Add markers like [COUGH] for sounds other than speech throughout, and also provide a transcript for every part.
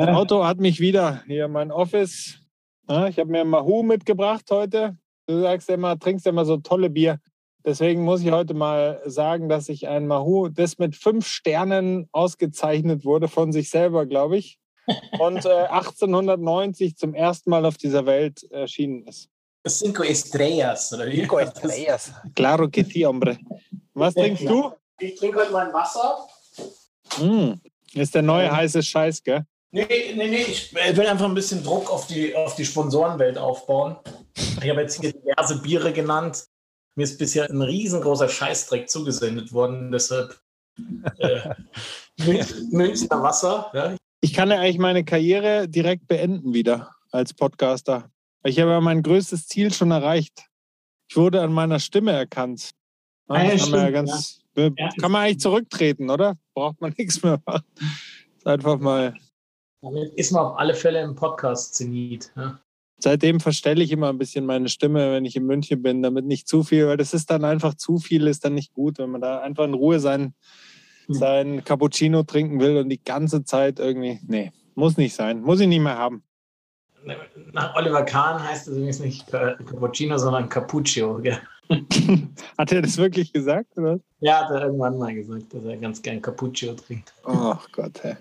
Das Auto hat mich wieder hier, mein Office. Ja, ich habe mir Mahu mitgebracht heute. Du sagst immer, trinkst immer so tolle Bier. Deswegen muss ich heute mal sagen, dass ich ein Mahu, das mit fünf Sternen ausgezeichnet wurde von sich selber, glaube ich, und äh, [LAUGHS] 1890 zum ersten Mal auf dieser Welt erschienen ist. Cinco Estrellas, oder wie? Cinco Estrellas. Claro que sí, hombre. Was trinkst du? Ich trinke heute mein Wasser. Mm, ist der neue heiße Scheiß, gell? Nee, nee, nee, ich will einfach ein bisschen Druck auf die, auf die Sponsorenwelt aufbauen. Ich habe jetzt hier diverse Biere genannt. Mir ist bisher ein riesengroßer Scheißdreck zugesendet worden, deshalb äh, [LAUGHS] Münchner Wasser. Ja. Ich kann ja eigentlich meine Karriere direkt beenden wieder als Podcaster. Ich habe ja mein größtes Ziel schon erreicht. Ich wurde an meiner Stimme erkannt. Ja, ja, kann, stimmt, man ganz, kann man eigentlich zurücktreten, oder? Braucht man nichts mehr machen. Einfach mal. Damit ist man auf alle Fälle im Podcast-Zenit. Ja. Seitdem verstelle ich immer ein bisschen meine Stimme, wenn ich in München bin, damit nicht zu viel, weil das ist dann einfach zu viel, ist dann nicht gut, wenn man da einfach in Ruhe sein, Hm. sein Cappuccino trinken will und die ganze Zeit irgendwie. Nee, muss nicht sein. Muss ich nicht mehr haben. Nach Oliver Kahn heißt es übrigens nicht Ca- Cappuccino, sondern Cappuccio. Gell? [LAUGHS] Hat er das wirklich gesagt? Oder? Ja, hat er irgendwann mal gesagt, dass er ganz gern Cappuccio trinkt. Oh Gott, hey.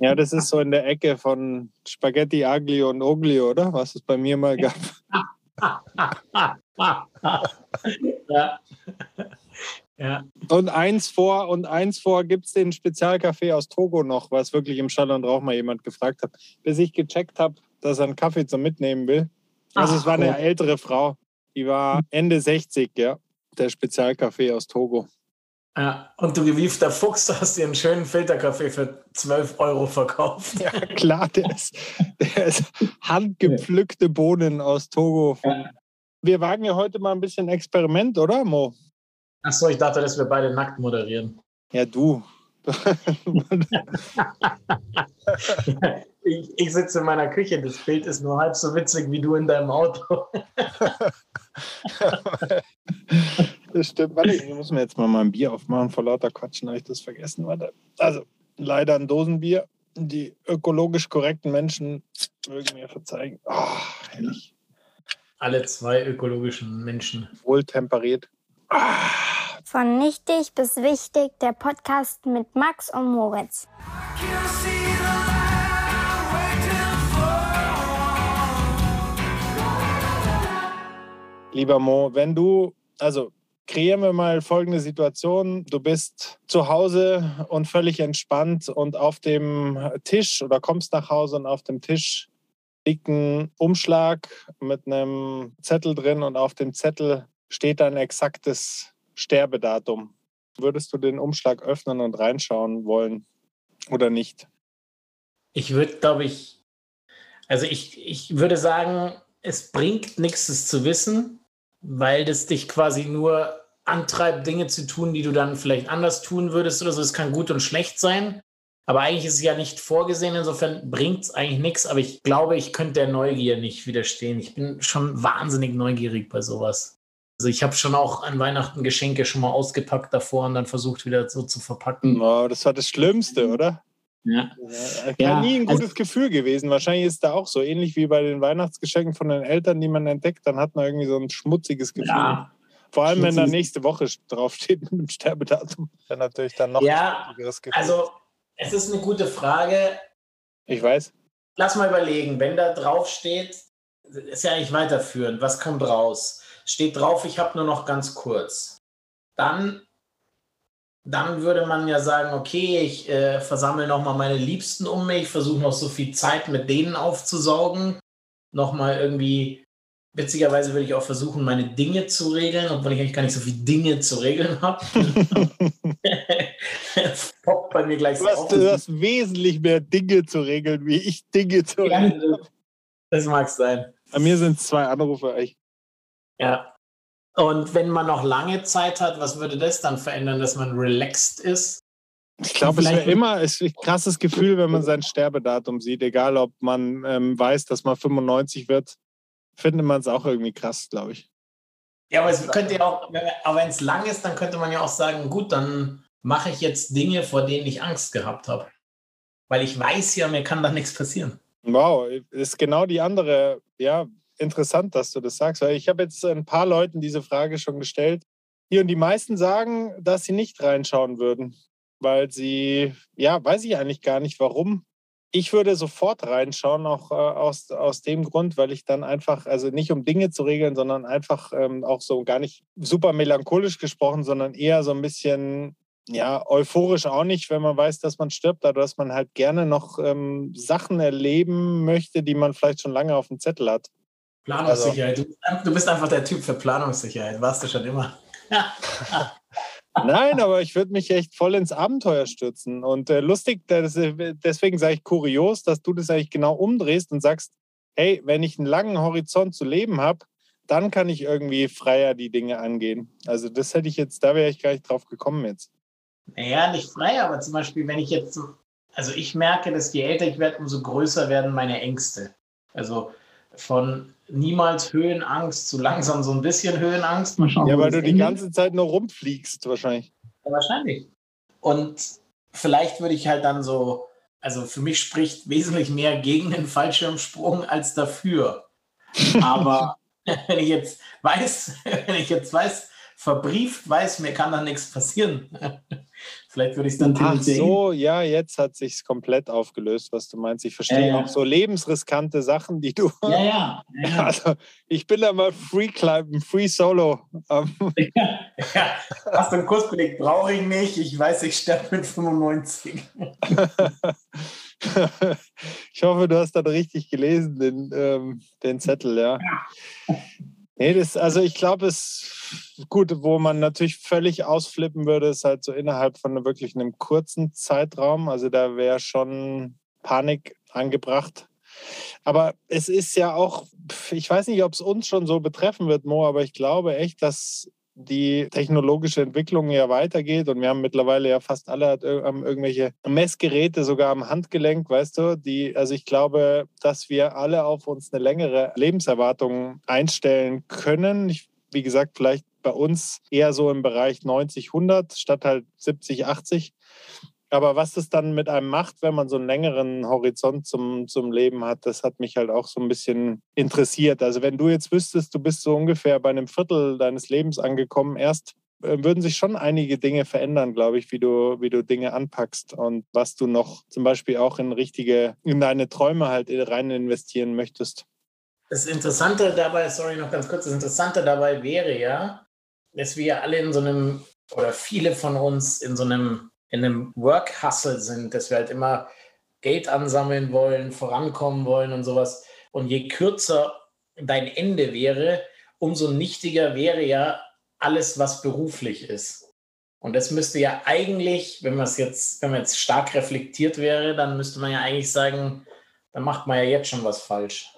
Ja, das ist so in der Ecke von Spaghetti Aglio und Oglio, oder? Was es bei mir mal gab. [LAUGHS] ja. ja. Und eins vor und eins vor gibt es den Spezialkaffee aus Togo noch, was wirklich im Schall und Rauch mal jemand gefragt hat, bis ich gecheckt habe, dass er einen Kaffee zum Mitnehmen will. Also es war eine cool. ältere Frau, die war Ende 60, ja, der Spezialkaffee aus Togo. Ja. Und du gewiefter Fuchs hast dir einen schönen Filterkaffee für 12 Euro verkauft. Ja, klar, der ist, der ist handgepflückte Bohnen aus Togo. Wir wagen ja heute mal ein bisschen Experiment, oder, Mo? Achso, ich dachte, dass wir beide nackt moderieren. Ja, du. [LAUGHS] Ich, ich sitze in meiner Küche, das Bild ist nur halb so witzig wie du in deinem Auto. [LAUGHS] Das stimmt. Warte, ich muss mir jetzt mal mein Bier aufmachen. Vor lauter Quatschen habe ich das vergessen. Warte. Also, leider ein Dosenbier. Die ökologisch korrekten Menschen mögen mir verzeihen. Oh, herrlich. Alle zwei ökologischen Menschen. Wohltemperiert. Von nichtig bis wichtig, der Podcast mit Max und Moritz. Lieber Mo, wenn du, also kreieren wir mal folgende Situation. Du bist zu Hause und völlig entspannt und auf dem Tisch oder kommst nach Hause und auf dem Tisch liegt ein Umschlag mit einem Zettel drin und auf dem Zettel steht ein exaktes Sterbedatum. Würdest du den Umschlag öffnen und reinschauen wollen oder nicht? Ich würde, glaube ich, also ich, ich würde sagen, es bringt nichts, es zu wissen, weil das dich quasi nur antreibt, Dinge zu tun, die du dann vielleicht anders tun würdest oder so. Es kann gut und schlecht sein, aber eigentlich ist es ja nicht vorgesehen. Insofern bringt es eigentlich nichts, aber ich glaube, ich könnte der Neugier nicht widerstehen. Ich bin schon wahnsinnig neugierig bei sowas. Also ich habe schon auch an Weihnachten Geschenke schon mal ausgepackt davor und dann versucht wieder so zu verpacken. Oh, das war das Schlimmste, oder? Ja. Ja, Ja, nie ein also- gutes Gefühl gewesen. Wahrscheinlich ist da auch so ähnlich wie bei den Weihnachtsgeschenken von den Eltern, die man entdeckt, dann hat man irgendwie so ein schmutziges Gefühl. Ja. Vor allem, wenn da nächste Woche draufsteht mit dem Sterbedatum. Dann natürlich dann noch Ja, ein schmutzigeres Gefühl. Also, es ist eine gute Frage. ich weiß. Lass mal überlegen, wenn da drauf steht, ist ja eigentlich weiterführend. Was kommt raus? Steht drauf, ich habe nur noch ganz kurz. Dann, dann würde man ja sagen, okay, ich äh, versammle nochmal meine Liebsten um mich, versuche noch so viel Zeit mit denen aufzusaugen. Nochmal irgendwie, witzigerweise würde ich auch versuchen, meine Dinge zu regeln, obwohl ich eigentlich gar nicht so viele Dinge zu regeln habe. [LAUGHS] [LAUGHS] Poppt bei mir gleich Du so hast, auf. du hast wesentlich mehr Dinge zu regeln, wie ich Dinge zu Ja, regeln. das mag sein. Bei mir sind es zwei Anrufe. Ich, Ja. Und wenn man noch lange Zeit hat, was würde das dann verändern, dass man relaxed ist? ich glaube, es wäre immer es ist ein krasses Gefühl, wenn man sein Sterbedatum sieht. Egal, ob man ähm, weiß, dass man 95 wird, findet man es auch irgendwie krass, glaube ich. Ja, aber es könnte ja auch, aber wenn es lang ist, dann könnte man ja auch sagen, gut, dann mache ich jetzt Dinge, vor denen ich Angst gehabt habe. weil ich weiß ja, mir kann da nichts passieren. Wow, ist genau die andere, ja, interessant, dass du das sagst, weil ich habe jetzt ein paar Leuten diese Frage schon gestellt. Hier und die meisten sagen, dass sie nicht reinschauen würden, weil sie, ja, weiß ich eigentlich gar nicht warum. Ich würde sofort reinschauen, auch äh, aus, aus dem Grund, weil ich dann einfach, also nicht um Dinge zu regeln, sondern einfach ähm, auch so gar nicht super melancholisch gesprochen, sondern eher so ein bisschen ja, euphorisch auch nicht, wenn man weiß, dass man stirbt, aber dass man halt gerne noch ähm, Sachen erleben möchte, die man vielleicht schon lange auf dem Zettel hat. Planungssicherheit. Also, du bist einfach der Typ für Planungssicherheit, warst du schon immer. [LAUGHS] Nein, aber ich würde mich echt voll ins Abenteuer stürzen. Und äh, lustig, das, deswegen sage ich kurios, dass du das eigentlich genau umdrehst und sagst, hey, wenn ich einen langen Horizont zu leben habe, dann kann ich irgendwie freier die Dinge angehen. Also das hätte ich jetzt, da wäre ich gar nicht drauf gekommen jetzt. Naja, nicht frei, aber zum Beispiel, wenn ich jetzt, also ich merke, dass je älter ich werde, umso größer werden meine Ängste. Also von niemals Höhenangst zu langsam so ein bisschen Höhenangst. Mal schauen, ja, weil du die ganze Zeit nur rumfliegst wahrscheinlich. Ja, wahrscheinlich. Und vielleicht würde ich halt dann so, also für mich spricht wesentlich mehr gegen den Fallschirmsprung als dafür. Aber [LAUGHS] [LAUGHS] wenn ich jetzt weiß, [LAUGHS] wenn ich jetzt weiß, verbrieft weiß, mir kann da nichts passieren. Vielleicht würde ich es dann Ach so, ja, jetzt hat sich komplett aufgelöst, was du meinst. Ich verstehe ja, ja. auch so lebensriskante Sachen, die du. Ja, ja. ja. [LAUGHS] Also ich bin da mal Free Climben, Free Solo. Ähm. [LAUGHS] Ja, Hast du einen Kurs belegt? Brauche ich nicht. Ich weiß, ich sterbe mit 95. [LAUGHS] ich hoffe, du hast dann richtig gelesen, den, ähm, den Zettel, ja. Nee, das, also ich glaube, es gut, wo man natürlich völlig ausflippen würde, ist halt so innerhalb von wirklich einem kurzen Zeitraum. Also da wäre schon Panik angebracht. Aber es ist ja auch, ich weiß nicht, ob es uns schon so betreffen wird, Mo, aber ich glaube echt, dass die technologische Entwicklung ja weitergeht und wir haben mittlerweile ja fast alle irgendwelche Messgeräte sogar am Handgelenk, weißt du, die, also ich glaube, dass wir alle auf uns eine längere Lebenserwartung einstellen können. Ich, wie gesagt, vielleicht bei uns eher so im Bereich 90, 100 statt halt 70, 80. Aber was das dann mit einem macht, wenn man so einen längeren Horizont zum, zum Leben hat, das hat mich halt auch so ein bisschen interessiert. Also wenn du jetzt wüsstest, du bist so ungefähr bei einem Viertel deines Lebens angekommen, erst äh, würden sich schon einige Dinge verändern, glaube ich, wie du, wie du Dinge anpackst und was du noch zum Beispiel auch in richtige, in deine Träume halt rein investieren möchtest. Das Interessante dabei, sorry, noch ganz kurz, das Interessante dabei wäre ja, dass wir alle in so einem, oder viele von uns in so einem in einem Work-Hustle sind, dass wir halt immer Geld ansammeln wollen, vorankommen wollen und sowas. Und je kürzer dein Ende wäre, umso nichtiger wäre ja alles, was beruflich ist. Und das müsste ja eigentlich, wenn man es jetzt, wenn man jetzt stark reflektiert wäre, dann müsste man ja eigentlich sagen, dann macht man ja jetzt schon was falsch.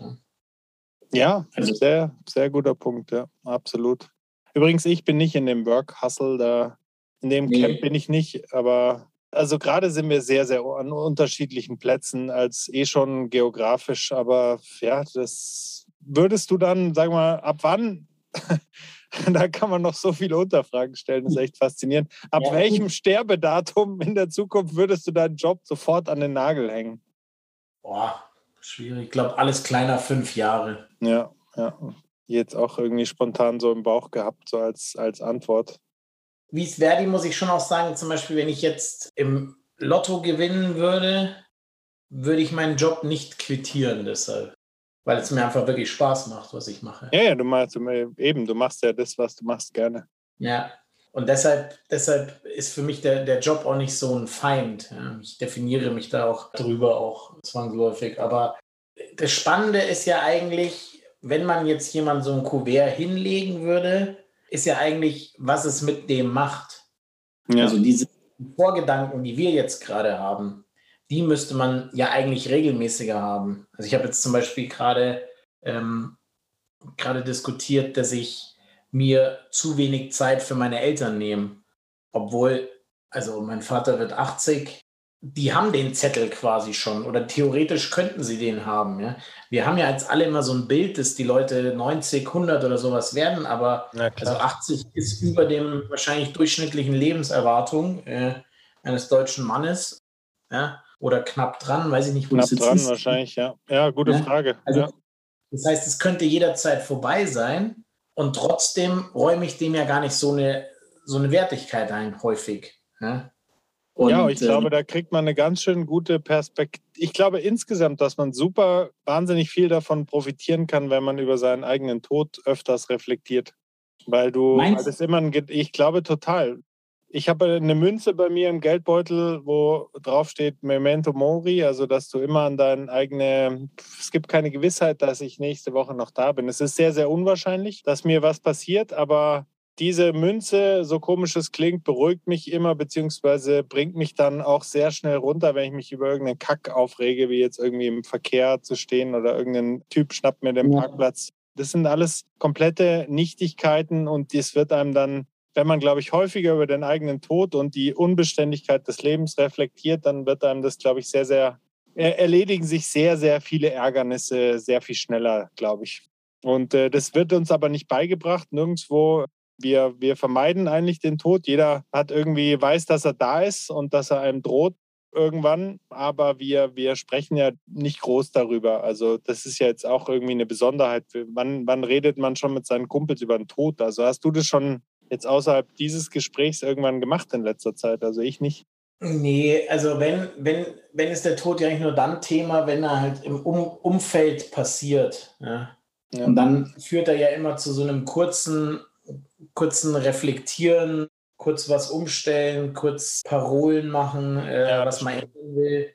Ja, also, sehr, sehr guter Punkt, ja, absolut. Übrigens, ich bin nicht in dem Work-Hustle, da in dem nee. Camp bin ich nicht, aber also gerade sind wir sehr, sehr an unterschiedlichen Plätzen als eh schon geografisch. Aber ja, das würdest du dann, sag mal, ab wann? [LAUGHS] da kann man noch so viele Unterfragen stellen, das ist echt faszinierend. Ab ja. welchem Sterbedatum in der Zukunft würdest du deinen Job sofort an den Nagel hängen? Boah, schwierig. Ich glaube, alles kleiner fünf Jahre. Ja, ja. Jetzt auch irgendwie spontan so im Bauch gehabt, so als, als Antwort wie es Verdi muss ich schon auch sagen, zum Beispiel, wenn ich jetzt im Lotto gewinnen würde, würde ich meinen Job nicht quittieren deshalb. Weil es mir einfach wirklich Spaß macht, was ich mache. Ja, ja, du machst eben, du machst ja das, was du machst, gerne. Ja. Und deshalb, deshalb ist für mich der, der Job auch nicht so ein Feind. Ja. Ich definiere mich da auch drüber, auch zwangsläufig. Aber das Spannende ist ja eigentlich, wenn man jetzt jemand so ein Kuvert hinlegen würde, ist ja eigentlich, was es mit dem macht. Ja. Also diese Vorgedanken, die wir jetzt gerade haben, die müsste man ja eigentlich regelmäßiger haben. Also ich habe jetzt zum Beispiel gerade ähm, gerade diskutiert, dass ich mir zu wenig Zeit für meine Eltern nehme, obwohl also mein Vater wird 80 die haben den Zettel quasi schon oder theoretisch könnten sie den haben. Ja? Wir haben ja jetzt alle immer so ein Bild, dass die Leute 90, 100 oder sowas werden, aber also 80 ist über dem wahrscheinlich durchschnittlichen Lebenserwartung äh, eines deutschen Mannes. Ja? oder knapp dran, weiß ich nicht, wo knapp dran ist. wahrscheinlich, ja. Ja, gute ja? Frage. Also, ja. Das heißt, es könnte jederzeit vorbei sein und trotzdem räume ich dem ja gar nicht so eine, so eine Wertigkeit ein, häufig. Ja? Und, ja, ich ähm, glaube, da kriegt man eine ganz schön gute Perspektive. Ich glaube insgesamt, dass man super wahnsinnig viel davon profitieren kann, wenn man über seinen eigenen Tod öfters reflektiert. Weil du, weil das immer ein, ich glaube total. Ich habe eine Münze bei mir im Geldbeutel, wo drauf steht Memento Mori, also dass du immer an deinen eigenen, es gibt keine Gewissheit, dass ich nächste Woche noch da bin. Es ist sehr, sehr unwahrscheinlich, dass mir was passiert, aber diese Münze, so komisch es klingt, beruhigt mich immer, beziehungsweise bringt mich dann auch sehr schnell runter, wenn ich mich über irgendeinen Kack aufrege, wie jetzt irgendwie im Verkehr zu stehen oder irgendein Typ schnappt mir den ja. Parkplatz. Das sind alles komplette Nichtigkeiten und das wird einem dann, wenn man, glaube ich, häufiger über den eigenen Tod und die Unbeständigkeit des Lebens reflektiert, dann wird einem das, glaube ich, sehr, sehr, erledigen sich sehr, sehr viele Ärgernisse sehr viel schneller, glaube ich. Und äh, das wird uns aber nicht beigebracht. Nirgendwo wir, wir vermeiden eigentlich den Tod. Jeder hat irgendwie weiß, dass er da ist und dass er einem droht irgendwann, aber wir, wir sprechen ja nicht groß darüber. Also das ist ja jetzt auch irgendwie eine Besonderheit. Wann, wann redet man schon mit seinen Kumpels über den Tod? Also hast du das schon jetzt außerhalb dieses Gesprächs irgendwann gemacht in letzter Zeit? Also ich nicht. Nee, also wenn, wenn, wenn ist der Tod ja eigentlich nur dann Thema, wenn er halt im um Umfeld passiert. Ja? ja. Und dann führt er ja immer zu so einem kurzen kurzen Reflektieren, kurz was umstellen, kurz Parolen machen, äh, ja, was man ändern will.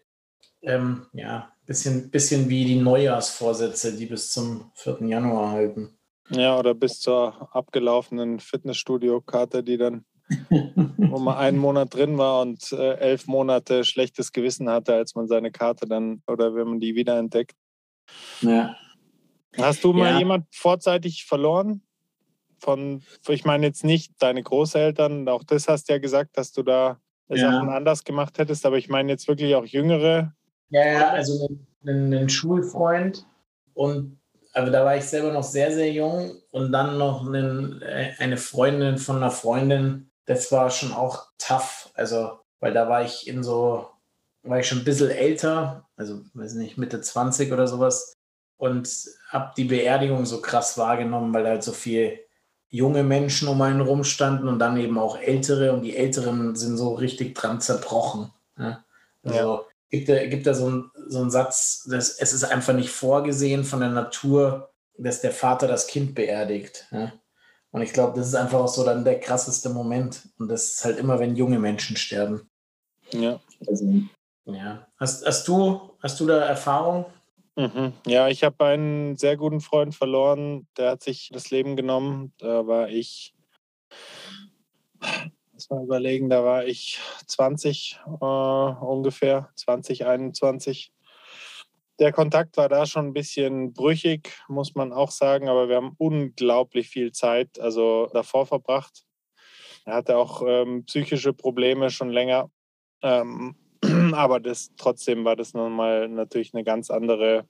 Ähm, ja, bisschen, bisschen wie die Neujahrsvorsätze, die bis zum 4. Januar halten. Ja, oder bis zur abgelaufenen Fitnessstudio-Karte, die dann, [LAUGHS] wo man einen Monat drin war und äh, elf Monate schlechtes Gewissen hatte, als man seine Karte dann oder wenn man die wiederentdeckt. Ja. Hast du mal ja. jemand vorzeitig verloren? Von, ich meine jetzt nicht deine Großeltern, auch das hast du ja gesagt, dass du da ja. Sachen anders gemacht hättest, aber ich meine jetzt wirklich auch Jüngere. Ja, ja, also einen, einen Schulfreund und also da war ich selber noch sehr, sehr jung und dann noch einen, äh, eine Freundin von einer Freundin, das war schon auch tough, also weil da war ich in so, war ich schon ein bisschen älter, also weiß nicht, Mitte 20 oder sowas und habe die Beerdigung so krass wahrgenommen, weil halt so viel junge Menschen um einen rumstanden und dann eben auch ältere und die Älteren sind so richtig dran zerbrochen. Ja? Also ja. gibt da, gibt da so, ein, so einen Satz, dass es ist einfach nicht vorgesehen von der Natur, dass der Vater das Kind beerdigt. Ja? Und ich glaube, das ist einfach auch so dann der krasseste Moment. Und das ist halt immer, wenn junge Menschen sterben. Ja. Also, ja. Hast, hast, du, hast du da Erfahrung? Mhm. Ja, ich habe einen sehr guten Freund verloren, der hat sich das Leben genommen. Da war ich, muss mal überlegen, da war ich 20 äh, ungefähr, 2021. Der Kontakt war da schon ein bisschen brüchig, muss man auch sagen, aber wir haben unglaublich viel Zeit also davor verbracht. Er hatte auch ähm, psychische Probleme schon länger. Ähm, aber das trotzdem war das nochmal natürlich eine ganz andere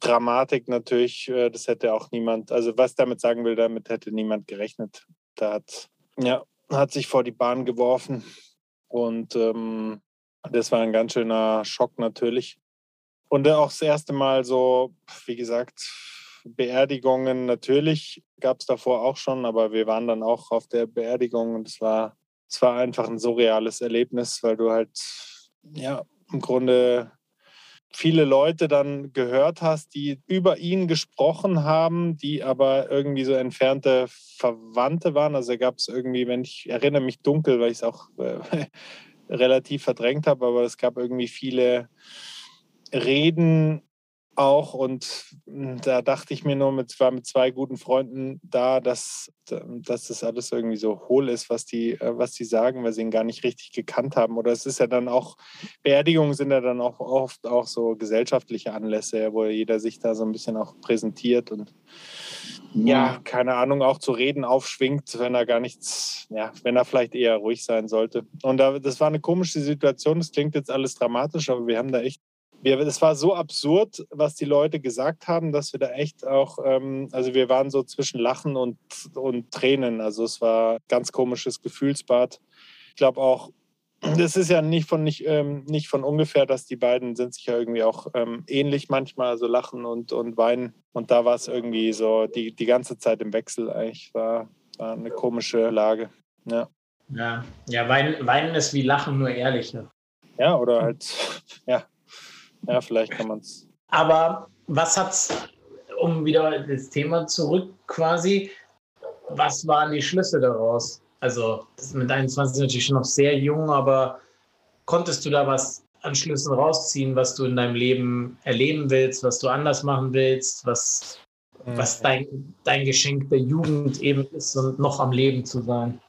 Dramatik natürlich. Äh, das hätte auch niemand, also was damit sagen will, damit hätte niemand gerechnet. Da hat, ja, hat sich vor die Bahn geworfen und ähm, das war ein ganz schöner Schock natürlich. Und auch das erste Mal so, wie gesagt, Beerdigungen natürlich gab es davor auch schon, aber wir waren dann auch auf der Beerdigung und es war, es war einfach ein surreales Erlebnis, weil du halt ja, im Grunde viele Leute dann gehört hast, die über ihn gesprochen haben, die aber irgendwie so entfernte Verwandte waren. Also gab es irgendwie, wenn ich erinnere mich dunkel, weil ich es auch äh, [LAUGHS] relativ verdrängt habe, aber es gab irgendwie viele Reden auch und hm, da dachte ich mir nur, mit, war mit zwei guten Freunden da, dass, dass das alles irgendwie so hohl ist, was die, äh, was die sagen, weil sie ihn gar nicht richtig gekannt haben. Oder es ist ja dann auch, Beerdigungen sind ja dann auch oft auch so gesellschaftliche Anlässe, wo jeder sich da so ein bisschen auch präsentiert und ja, keine Ahnung, auch zu reden aufschwingt, wenn er gar nichts, ja, wenn er vielleicht eher ruhig sein sollte. Und da, das war eine komische Situation, das klingt jetzt alles dramatisch, aber wir haben da echt wir, es war so absurd, was die Leute gesagt haben, dass wir da echt auch, ähm, also wir waren so zwischen Lachen und, und Tränen. Also es war ein ganz komisches Gefühlsbad. Ich glaube auch, das ist ja nicht von, nicht, ähm, nicht von ungefähr, dass die beiden sind sich ja irgendwie auch ähm, ähnlich manchmal, also lachen und, und weinen. Und da war es irgendwie so die, die ganze Zeit im Wechsel eigentlich. War, war eine komische Lage. Ja. Ja, ja weinen, weinen ist wie Lachen, nur ehrlicher. Ja, oder halt, [LAUGHS] ja. Ja, vielleicht kann man es. Aber was hat's, um wieder das Thema zurück quasi, was waren die Schlüsse daraus? Also mit 21 natürlich schon noch sehr jung, aber konntest du da was an Schlüssen rausziehen, was du in deinem Leben erleben willst, was du anders machen willst, was, was dein, dein Geschenk der Jugend eben ist und noch am Leben zu sein?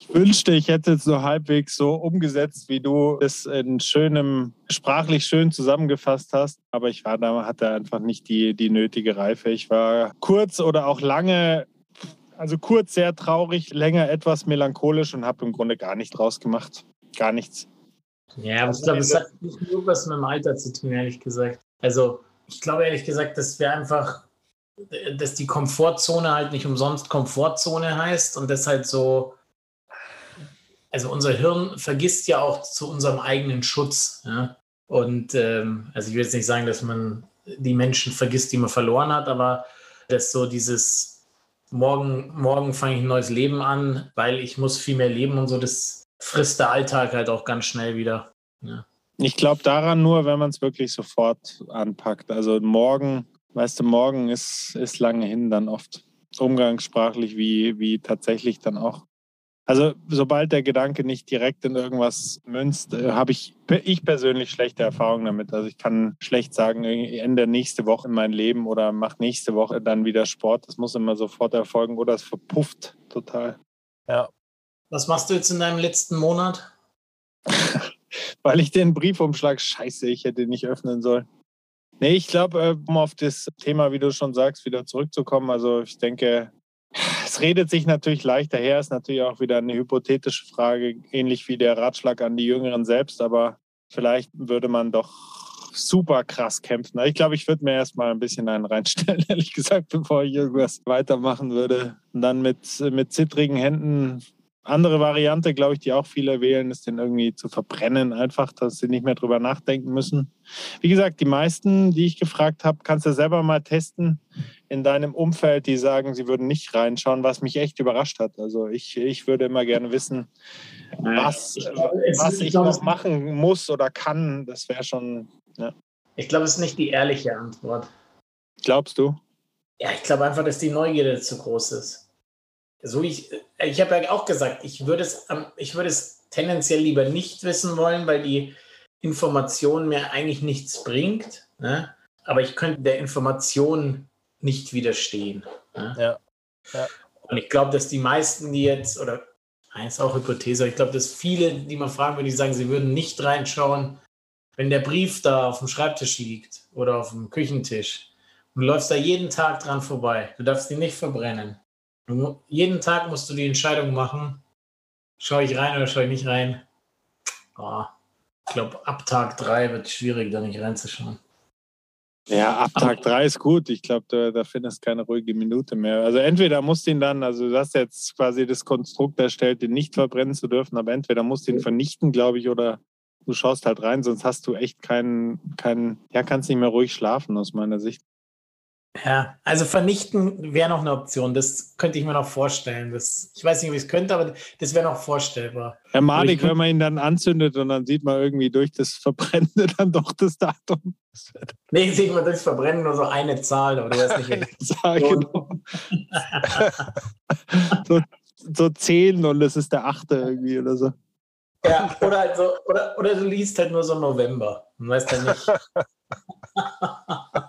Ich wünschte, ich hätte es so halbwegs so umgesetzt, wie du es in schönem, sprachlich schön zusammengefasst hast. Aber ich war da, hatte einfach nicht die, die nötige Reife. Ich war kurz oder auch lange also kurz sehr traurig, länger etwas melancholisch und habe im Grunde gar nichts draus gemacht. Gar nichts. Ja, aber ich glaube, es hat nicht nur was mit dem Alter zu tun, ehrlich gesagt. Also ich glaube ehrlich gesagt, dass wir einfach, dass die Komfortzone halt nicht umsonst Komfortzone heißt und deshalb so, also unser Hirn vergisst ja auch zu unserem eigenen Schutz. Ja? Und ähm, also ich will jetzt nicht sagen, dass man die Menschen vergisst, die man verloren hat, aber dass so dieses morgen, morgen fange ich ein neues Leben an, weil ich muss viel mehr leben und so, das frisst der Alltag halt auch ganz schnell wieder. Ja. Ich glaube daran nur, wenn man es wirklich sofort anpackt. Also morgen, weißt du, morgen ist, ist lange hin dann oft. Umgangssprachlich wie, wie tatsächlich dann auch. Also sobald der Gedanke nicht direkt in irgendwas münzt, äh, habe ich, ich persönlich schlechte Erfahrungen damit. Also ich kann schlecht sagen, Ende nächste Woche in mein Leben oder mache nächste Woche dann wieder Sport. Das muss immer sofort erfolgen oder es verpufft total. Ja. Was machst du jetzt in deinem letzten Monat? [LAUGHS] Weil ich den Briefumschlag, scheiße, ich hätte ihn nicht öffnen sollen. Nee, ich glaube, äh, um auf das Thema, wie du schon sagst, wieder zurückzukommen. Also ich denke, redet sich natürlich leichter her, ist natürlich auch wieder eine hypothetische Frage, ähnlich wie der Ratschlag an die Jüngeren selbst, aber vielleicht würde man doch super krass kämpfen. Ich glaube, ich würde mir erstmal ein bisschen einen reinstellen, [LAUGHS] ehrlich gesagt, bevor ich irgendwas weitermachen würde. Und dann mit, mit zittrigen Händen andere Variante, glaube ich, die auch viele wählen, ist den irgendwie zu verbrennen, einfach, dass sie nicht mehr drüber nachdenken müssen. Wie gesagt, die meisten, die ich gefragt habe, kannst du selber mal testen in deinem Umfeld, die sagen, sie würden nicht reinschauen, was mich echt überrascht hat. Also ich, ich würde immer gerne wissen, was, was ich noch machen muss oder kann. Das wäre schon. Ja. Ich glaube, es ist nicht die ehrliche Antwort. Glaubst du? Ja, ich glaube einfach, dass die Neugierde zu groß ist so ich, ich habe ja auch gesagt, ich würde es, ich würde es tendenziell lieber nicht wissen wollen, weil die Information mir eigentlich nichts bringt. Ne? Aber ich könnte der Information nicht widerstehen. Ne? Ja. ja. Und ich glaube, dass die meisten, die jetzt, oder das ist auch Hypothese, ich glaube, dass viele, die man fragen würde, die sagen, sie würden nicht reinschauen, wenn der Brief da auf dem Schreibtisch liegt oder auf dem Küchentisch. Und du läufst da jeden Tag dran vorbei. Du darfst ihn nicht verbrennen. Jeden Tag musst du die Entscheidung machen, schaue ich rein oder schaue ich nicht rein. Oh, ich glaube, ab Tag 3 wird es schwierig, da nicht reinzuschauen. Ja, ab Tag 3 ist gut. Ich glaube, da, da findest du keine ruhige Minute mehr. Also entweder musst du ihn dann, also du hast jetzt quasi das Konstrukt erstellt, den nicht verbrennen zu dürfen, aber entweder musst du ihn vernichten, glaube ich, oder du schaust halt rein, sonst hast du echt keinen, keinen, ja, kannst nicht mehr ruhig schlafen aus meiner Sicht. Ja, also vernichten wäre noch eine Option. Das könnte ich mir noch vorstellen. Das, ich weiß nicht, ob ich es könnte, aber das wäre noch vorstellbar. Ja, malig, wenn man ihn dann anzündet und dann sieht man irgendwie durch das Verbrennende [LAUGHS] dann doch das Datum. Nee, sieht man durchs Verbrennen nur so eine Zahl, aber du weißt nicht, eine Zahl, genau. so, so zehn und es ist der achte irgendwie oder so. Ja, oder, halt so, oder, oder du liest halt nur so November. Man weiß dann nicht. [LAUGHS]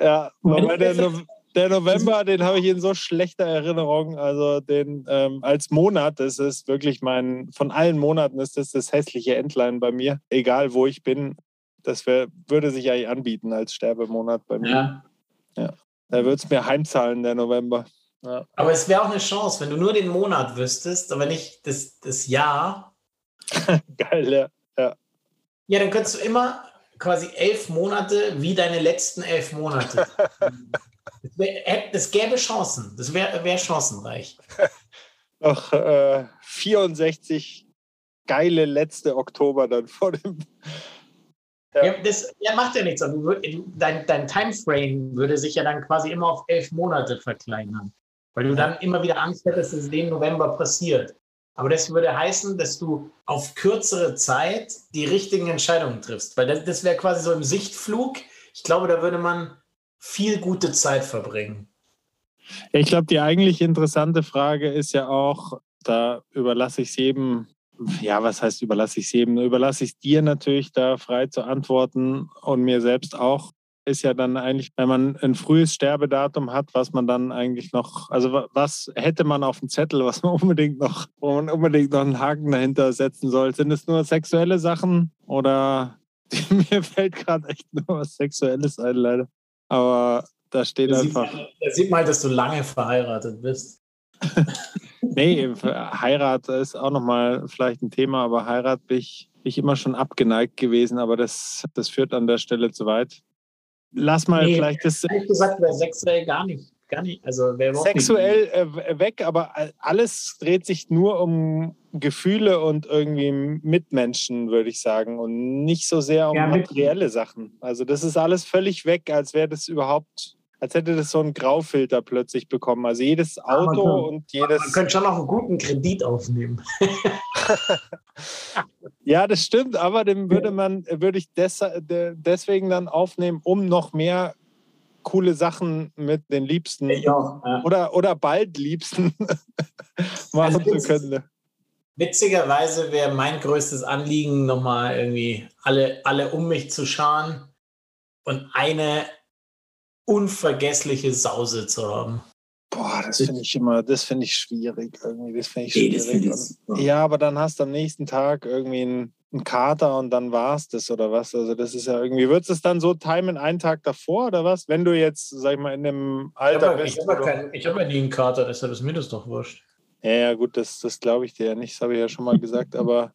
Ja, aber der, no der November, den habe ich in so schlechter Erinnerung. Also den ähm, als Monat, das ist wirklich mein, von allen Monaten ist das das hässliche Endline bei mir, egal wo ich bin. Das wär, würde sich eigentlich anbieten als Sterbemonat bei mir. Ja. ja. Da würde es mir heimzahlen, der November. Ja. Aber es wäre auch eine Chance, wenn du nur den Monat wüsstest, aber nicht das, das Jahr. [LAUGHS] Geil, ja. ja. Ja, dann könntest du immer quasi elf Monate wie deine letzten elf Monate. [LAUGHS] Es gäbe Chancen. Das wäre wär chancenreich. [LAUGHS] Noch äh, 64 geile letzte Oktober dann vor dem. [LAUGHS] Ja. ja das ja, macht ja nichts. Also, dein, dein Timeframe würde sich ja dann quasi immer auf elf Monate verkleinern, weil du dann immer wieder Angst hättest, dass es den November passiert. Aber das würde heißen, dass du auf kürzere Zeit die richtigen Entscheidungen triffst, weil das, das wäre quasi so im Sichtflug. Ich glaube, da würde man viel gute Zeit verbringen. Ich glaube, die eigentlich interessante Frage ist ja auch, da überlasse ich es jedem, ja, was heißt überlasse ich es jedem? Überlasse ich es dir natürlich da frei zu antworten und mir selbst auch. Ist ja dann eigentlich, wenn man ein frühes Sterbedatum hat, was man dann eigentlich noch, also was hätte man auf dem Zettel, was man [LAUGHS] unbedingt noch, wo man unbedingt noch einen Haken dahinter setzen soll? Sind es nur sexuelle Sachen oder [LAUGHS] mir fällt gerade echt nur was Sexuelles ein, leider. Aber da steht da einfach. Sieht, da sieht man halt, dass du lange verheiratet bist. [LAUGHS] nee, Heirat ist auch nochmal vielleicht ein Thema, aber Heirat bin ich, bin ich immer schon abgeneigt gewesen, aber das, das führt an der Stelle zu weit. Lass mal nee, vielleicht das. Ehrlich gesagt, wäre sexuell gar nicht. Gar nicht, also sexuell äh, weg, aber alles dreht sich nur um Gefühle und irgendwie Mitmenschen, würde ich sagen, und nicht so sehr um ja, materielle Sachen. Also das ist alles völlig weg, als wäre das überhaupt als hätte das so einen Graufilter plötzlich bekommen. Also jedes Auto ja, kann, und jedes. Man könnte schon noch einen guten Kredit aufnehmen. [LAUGHS] ja, das stimmt, aber den würde man, würde ich des, deswegen dann aufnehmen, um noch mehr coole Sachen mit den Liebsten ja, ja. Oder, oder bald Liebsten [LAUGHS] machen also zu können. Witzigerweise wäre mein größtes Anliegen, nochmal irgendwie alle, alle um mich zu scharen und eine unvergessliche Sause zu haben. Boah, das finde ich immer, das finde ich schwierig irgendwie. Das finde ich schwierig. Und, ja, aber dann hast du am nächsten Tag irgendwie einen, einen Kater und dann war es das oder was. Also das ist ja irgendwie, wird es dann so timen einen Tag davor oder was? Wenn du jetzt, sag ich mal, in dem Alter ich bist. Hab kein, ich habe ja nie einen Kater, deshalb ist mir das doch wurscht. Ja, ja, gut, das, das glaube ich dir ja nicht, das habe ich ja schon mal gesagt. Aber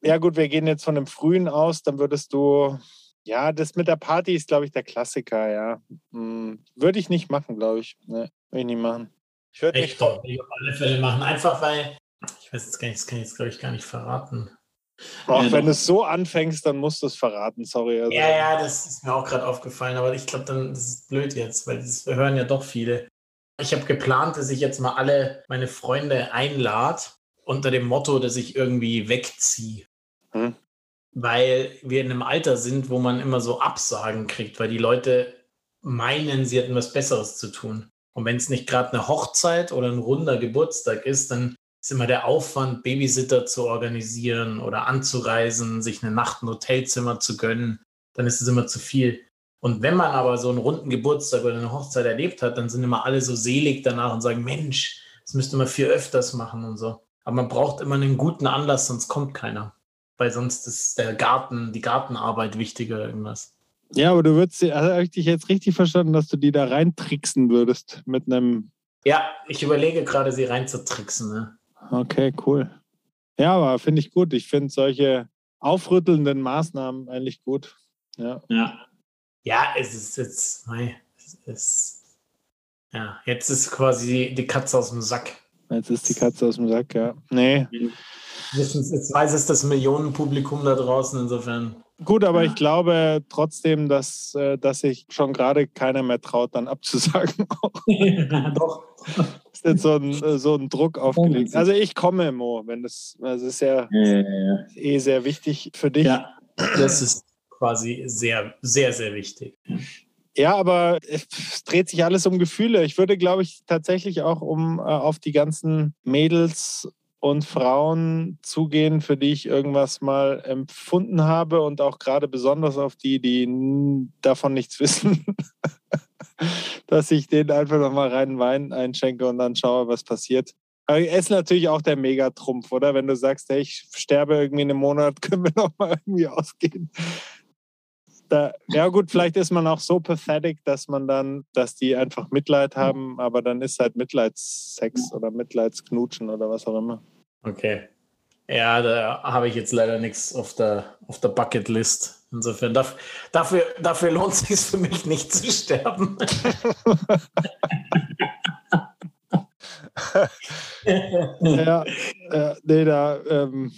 ja, gut, wir gehen jetzt von dem Frühen aus, dann würdest du ja, das mit der Party ist, glaube ich, der Klassiker, ja. Hm, würde ich nicht machen, glaube ich. Ne, würde ich nicht machen. Ich würde nicht auf alle Fälle machen. Einfach weil, ich weiß jetzt gar nicht, das kann ich jetzt, glaube ich, gar nicht verraten. Auch ja, wenn du es so anfängst, dann musst du es verraten, sorry. Also. Ja, ja, das ist mir auch gerade aufgefallen, aber ich glaube, dann das ist blöd jetzt, weil das hören ja doch viele. Ich habe geplant, dass ich jetzt mal alle meine Freunde einlade unter dem Motto, dass ich irgendwie wegziehe. Hm weil wir in einem Alter sind, wo man immer so Absagen kriegt, weil die Leute meinen, sie hätten was Besseres zu tun. Und wenn es nicht gerade eine Hochzeit oder ein runder Geburtstag ist, dann ist immer der Aufwand, Babysitter zu organisieren oder anzureisen, sich eine Nacht ein Hotelzimmer zu gönnen, dann ist es immer zu viel. Und wenn man aber so einen runden Geburtstag oder eine Hochzeit erlebt hat, dann sind immer alle so selig danach und sagen, Mensch, das müsste man viel öfters machen und so. Aber man braucht immer einen guten Anlass, sonst kommt keiner weil sonst ist der Garten, die Gartenarbeit wichtiger irgendwas. Ja, aber du würdest, also habe ich dich jetzt richtig verstanden, dass du die da reintricksen würdest mit einem. Ja, ich überlege gerade, sie reinzutricksen. Ne? Okay, cool. Ja, aber finde ich gut. Ich finde solche aufrüttelnden Maßnahmen eigentlich gut. Ja. Ja, ja es ist jetzt. Es ist, ja, jetzt ist quasi die Katze aus dem Sack. Jetzt ist die Katze aus dem Sack, ja. Nee. Jetzt weiß es das Millionenpublikum da draußen insofern. Gut, aber ja. ich glaube trotzdem, dass, äh, dass sich schon gerade keiner mehr traut, dann abzusagen. [LAUGHS] [LAUGHS] Doch. Ist jetzt so ein, äh, so ein Druck aufgelegt. Also ich komme, Mo, wenn das, das ist ja, ja, ja, eh sehr wichtig für dich. Ja, das ist quasi sehr, sehr, sehr wichtig. Ja, aber es dreht sich alles um Gefühle. Ich würde, glaube ich, tatsächlich auch um äh, auf die ganzen Mädels und Frauen zugehen, für die ich irgendwas mal empfunden habe und auch gerade besonders auf die, die davon nichts [LAUGHS] wissen, dass ich denen einfach nochmal reinen Wein einschenke und dann schaue, was passiert. Aber es ist natürlich auch der Megatrumpf, oder? Wenn du sagst, hey, ich sterbe irgendwie in einem Monat, [LAUGHS] können wir nochmal irgendwie ausgehen. Da, ja gut, vielleicht ist man auch so pathetic, dass man dann, dass die einfach Mitleid haben, aber dann ist halt Mitleidssex oder Mitleidsknutschen oder was auch immer. Okay. Ja, da habe ich jetzt leider nichts auf der, auf der Bucketlist. Insofern, darf, dafür, dafür lohnt es sich für mich nicht zu sterben. [LAUGHS] ja, ja, nee, da, ähm,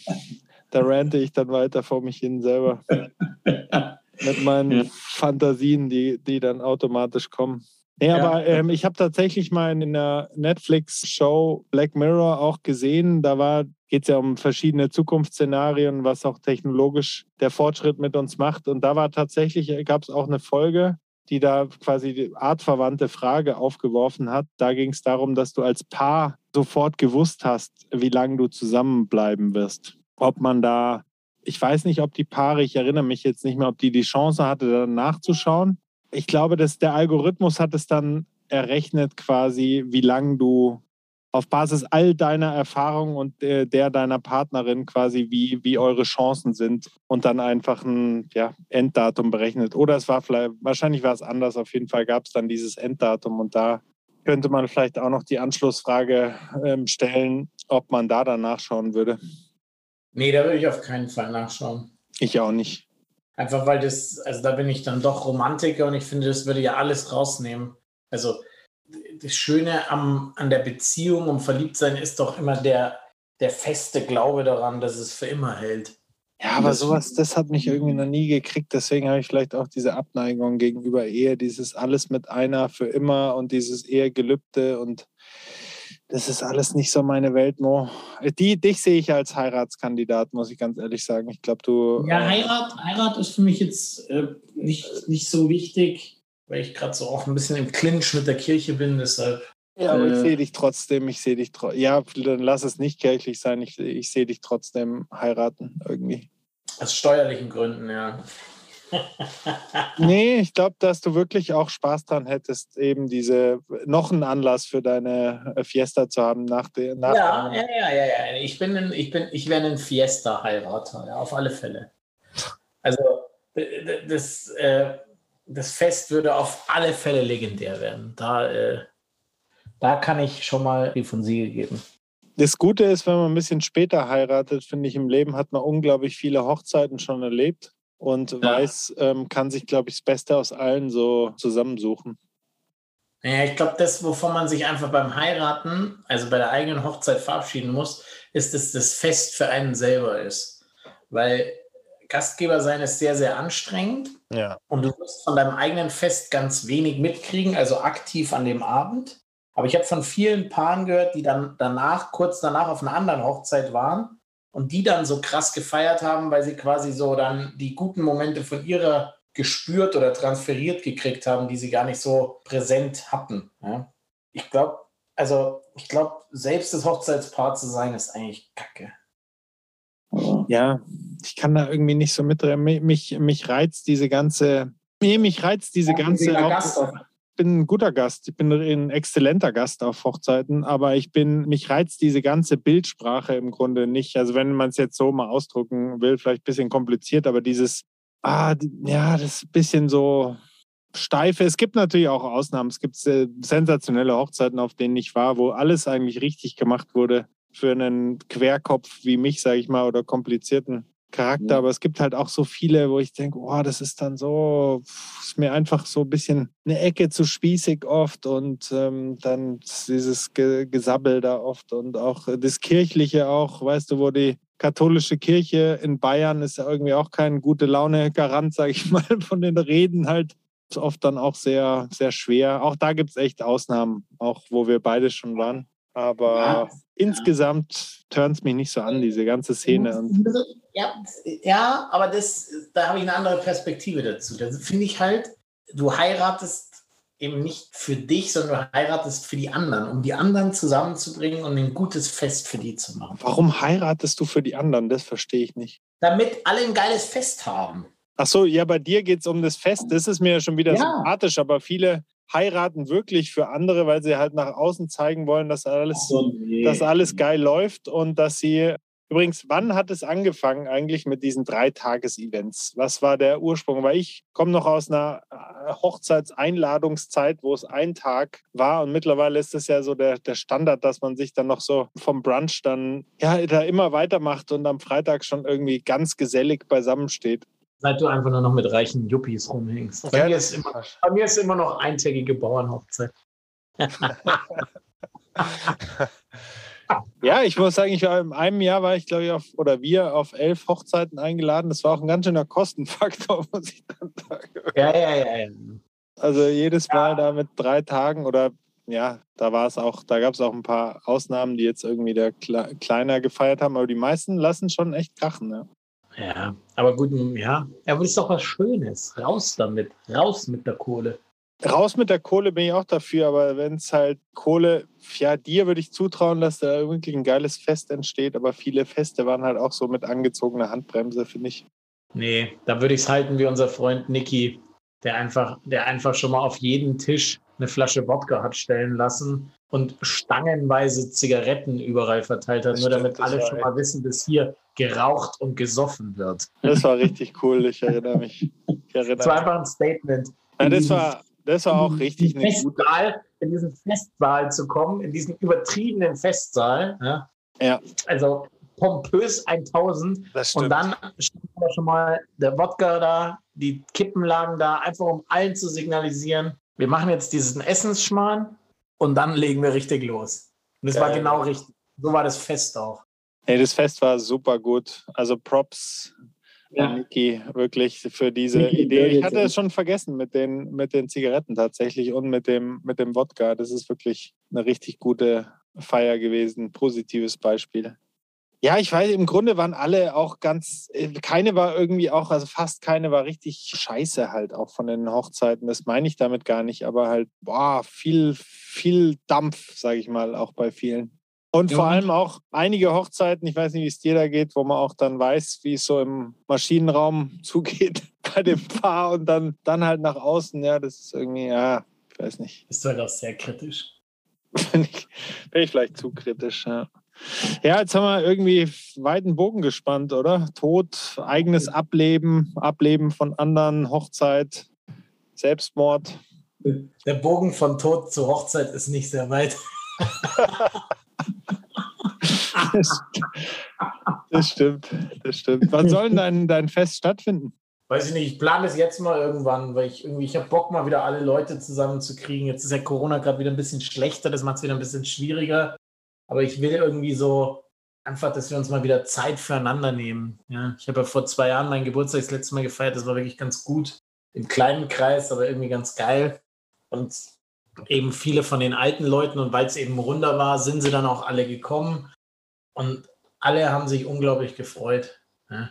Da rante ich dann weiter vor mich hin selber. [LAUGHS] Mit meinen ja. Fantasien, die, die dann automatisch kommen. Nee, ja. aber ähm, ich habe tatsächlich mal in der Netflix-Show Black Mirror auch gesehen, da geht es ja um verschiedene Zukunftsszenarien, was auch technologisch der Fortschritt mit uns macht. Und da war tatsächlich, gab es auch eine Folge, die da quasi die artverwandte Frage aufgeworfen hat. Da ging es darum, dass du als Paar sofort gewusst hast, wie lange du zusammenbleiben wirst. Ob man da, ich weiß nicht, ob die Paare, ich erinnere mich jetzt nicht mehr, ob die die Chance hatte, da nachzuschauen ich glaube, dass der Algorithmus hat es dann errechnet quasi, wie lange du auf Basis all deiner Erfahrungen und der, der deiner Partnerin quasi, wie, wie eure Chancen sind und dann einfach ein ja, Enddatum berechnet. Oder es war vielleicht, wahrscheinlich war es anders, auf jeden Fall gab es dann dieses Enddatum und da könnte man vielleicht auch noch die Anschlussfrage ähm, stellen, ob man da dann nachschauen würde. Nee, da würde ich auf keinen Fall nachschauen. Ich auch nicht. Einfach weil das, also da bin ich dann doch Romantiker und ich finde, das würde ja alles rausnehmen. Also das Schöne am, an der Beziehung um Verliebtsein ist doch immer der, der feste Glaube daran, dass es für immer hält. Ja, aber sowas, das hat mich irgendwie noch nie gekriegt. Deswegen habe ich vielleicht auch diese Abneigung gegenüber Ehe, dieses alles mit einer für immer und dieses Ehegelübde und das ist alles nicht so meine Welt, Mo. Die, dich sehe ich als Heiratskandidat, muss ich ganz ehrlich sagen. Ich glaube, du. Ja, Heirat, Heirat ist für mich jetzt äh, nicht, nicht so wichtig, weil ich gerade so auch ein bisschen im Clinch mit der Kirche bin, deshalb. Ja, aber äh, ich sehe dich trotzdem, ich sehe dich trotzdem. Ja, dann lass es nicht kirchlich sein, ich, ich sehe dich trotzdem heiraten irgendwie. Aus steuerlichen Gründen, ja [LAUGHS] nee, ich glaube, dass du wirklich auch Spaß dran hättest, eben diese noch einen Anlass für deine äh, Fiesta zu haben nach der. Nach ja, ja, ja, ja, ja. Ich bin ein, ich bin, ich wäre ein Fiesta-Heirater, ja, auf alle Fälle. Also das, äh, das Fest würde auf alle Fälle legendär werden. Da, äh, da kann ich schon mal viel von Siege geben. Das Gute ist, wenn man ein bisschen später heiratet, finde ich, im Leben hat man unglaublich viele Hochzeiten schon erlebt und ja. Weiß ähm, kann sich, glaube ich, das Beste aus allen so zusammensuchen. Ja, ich glaube, das, wovon man sich einfach beim Heiraten, also bei der eigenen Hochzeit verabschieden muss, ist, dass das Fest für einen selber ist. Weil Gastgeber sein ist sehr, sehr anstrengend. Ja. Und du wirst von deinem eigenen Fest ganz wenig mitkriegen, also aktiv an dem Abend. Aber ich habe von vielen Paaren gehört, die dann danach, kurz danach auf einer anderen Hochzeit waren und die dann so krass gefeiert haben, weil sie quasi so dann die guten Momente von ihrer gespürt oder transferiert gekriegt haben, die sie gar nicht so präsent hatten. Ja? Ich glaube, also ich glaube, selbst das Hochzeitspaar zu sein, ist eigentlich kacke. Ja, ich kann da irgendwie nicht so mit. Mich, mich reizt diese ganze. Nee, mich reizt diese ja, ganze. Auch, bin ein guter Gast, ich bin ein exzellenter Gast auf Hochzeiten, aber ich bin, mich reizt diese ganze Bildsprache im Grunde nicht. Also wenn man es jetzt so mal ausdrucken will, vielleicht ein bisschen kompliziert, aber dieses, ah, ja, das ist ein bisschen so steife. Es gibt natürlich auch Ausnahmen. Es gibt äh, sensationelle Hochzeiten, auf denen ich war, wo alles eigentlich richtig gemacht wurde für einen Querkopf wie mich, sage ich mal, oder komplizierten Charakter, aber es gibt halt auch so viele, wo ich denke, oh, das ist dann so, ist mir einfach so ein bisschen eine Ecke zu spießig oft und ähm, dann dieses Ge Gesabbel da oft und auch das Kirchliche auch, weißt du, wo die katholische Kirche in Bayern ist ja irgendwie auch kein gute Laune-Garant, sage ich [LAUGHS] mal, von den Reden halt oft dann auch sehr, sehr schwer. Auch da gibt es echt Ausnahmen, auch wo wir beide schon waren. Aber ja, insgesamt turnt es mich nicht so an, diese ganze Szene. Ja, ja, aber das, da habe ich eine andere Perspektive dazu. Da finde ich halt, du heiratest eben nicht für dich, sondern du heiratest für die anderen, um die anderen zusammenzubringen und ein gutes Fest für die zu machen. Warum heiratest du für die anderen? Das verstehe ich nicht. Damit alle ein geiles Fest haben. Ach so, ja, bei dir geht es um das Fest. Das ist mir ja schon wieder ja. sympathisch, aber viele heiraten wirklich für andere, weil sie halt nach außen zeigen wollen, dass alles, so, nee. dass alles geil läuft und dass sie. Übrigens, wann hat es angefangen eigentlich mit diesen Dreitages-Events? Was war der Ursprung? Weil ich komme noch aus einer äh, Hochzeitseinladungszeit, wo es ein Tag war und mittlerweile ist es ja so der, der Standard, dass man sich dann noch so vom Brunch dann ja da immer weitermacht und am Freitag schon irgendwie ganz gesellig beisammensteht. Seit du einfach nur noch mit reichen Yuppies rumhängst. Bei, ja, mir, ist immer, bei mir ist immer noch eintägige Bauernhochzeit. [LAUGHS] Ja, ich muss sagen, ich war in einem Jahr war ich, glaube ich, auf, oder wir auf elf Hochzeiten eingeladen. Das war auch ein ganz schöner Kostenfaktor, [LAUGHS] muss ich dann sagen. Ja, ja, ja. ja. Also jedes Mal ja. da mit drei Tagen oder ja, da war es auch, da gab es auch ein paar Ausnahmen, die jetzt irgendwie der Kle kleiner gefeiert haben, aber die meisten lassen schon echt krachen, ja. Ja, aber gut, ja, aber das ist doch was Schönes. Raus damit, raus mit der Kohle. Raus mit der Kohle bin ich auch dafür, aber wenn es halt Kohle, ja, dir würde ich zutrauen, dass da wirklich ein geiles Fest entsteht, aber viele Feste waren halt auch so mit angezogener Handbremse, finde ich. Nee, da würde ich es halten wie unser Freund Niki, der einfach, der einfach schon mal auf jeden Tisch eine Flasche Wodka hat stellen lassen und stangenweise Zigaretten überall verteilt hat, das nur damit alle schon mal wissen, dass hier geraucht und gesoffen wird. Das war richtig cool, ich erinnere mich. Ich erinnere das war einfach ein Statement. Ja, das war, das war auch richtig eine Festsaal, in diesen Festsaal zu kommen, in diesen übertriebenen Festsaal. Ja. ja. Also pompös 1000. Und dann stand schon mal der Wodka da, die Kippen lagen da, einfach um allen zu signalisieren, wir machen jetzt diesen Essensschmarrn und dann legen wir richtig los. Und das ja, war genau ja. richtig. So war das Fest auch. Hey, das Fest war super gut. Also Props ja. Niki, wirklich für diese Niki, Idee. Ich hatte es schon vergessen mit den, mit den Zigaretten tatsächlich und mit dem, mit dem Wodka. Das ist wirklich eine richtig gute Feier gewesen. Positives Beispiel. Ja, ich weiß, im Grunde waren alle auch ganz, äh, keine war irgendwie auch, also fast keine war richtig scheiße halt auch von den Hochzeiten. Das meine ich damit gar nicht, aber halt, boah, viel, viel Dampf, sage ich mal, auch bei vielen. Und vor allem auch einige Hochzeiten, ich weiß nicht, wie es dir da geht, wo man auch dann weiß, wie es so im Maschinenraum [LAUGHS] zugeht bei dem Paar und dann, dann halt nach außen. Ja, das ist irgendwie, ja, ich weiß nicht. Ist halt auch sehr kritisch. [LAUGHS] bin, ich, bin ich vielleicht zu kritisch, ja. Ja, jetzt haben wir irgendwie weiten Bogen gespannt, oder? Tod, eigenes Ableben, Ableben von anderen, Hochzeit, Selbstmord. Der Bogen von Tod zu Hochzeit ist nicht sehr weit. das stimmt, das stimmt. Wann soll denn dein, dein Fest stattfinden? Weiß ich nicht, ich plane es jetzt mal irgendwann, weil ich irgendwie, ich habe Bock, mal wieder alle Leute zusammenzukriegen. Jetzt ist ja Corona gerade wieder ein bisschen schlechter, das macht es wieder ein bisschen schwieriger. Aber ich will irgendwie so einfach, dass wir uns mal wieder Zeit füreinander nehmen. Ja, ich habe ja vor zwei Jahren meinen Geburtstag das letzte Mal gefeiert, das war wirklich ganz gut. Im kleinen Kreis, aber irgendwie ganz geil. Und eben viele von den alten Leuten und weil es eben runder war, sind sie dann auch alle gekommen und alle haben sich unglaublich gefreut. Ja.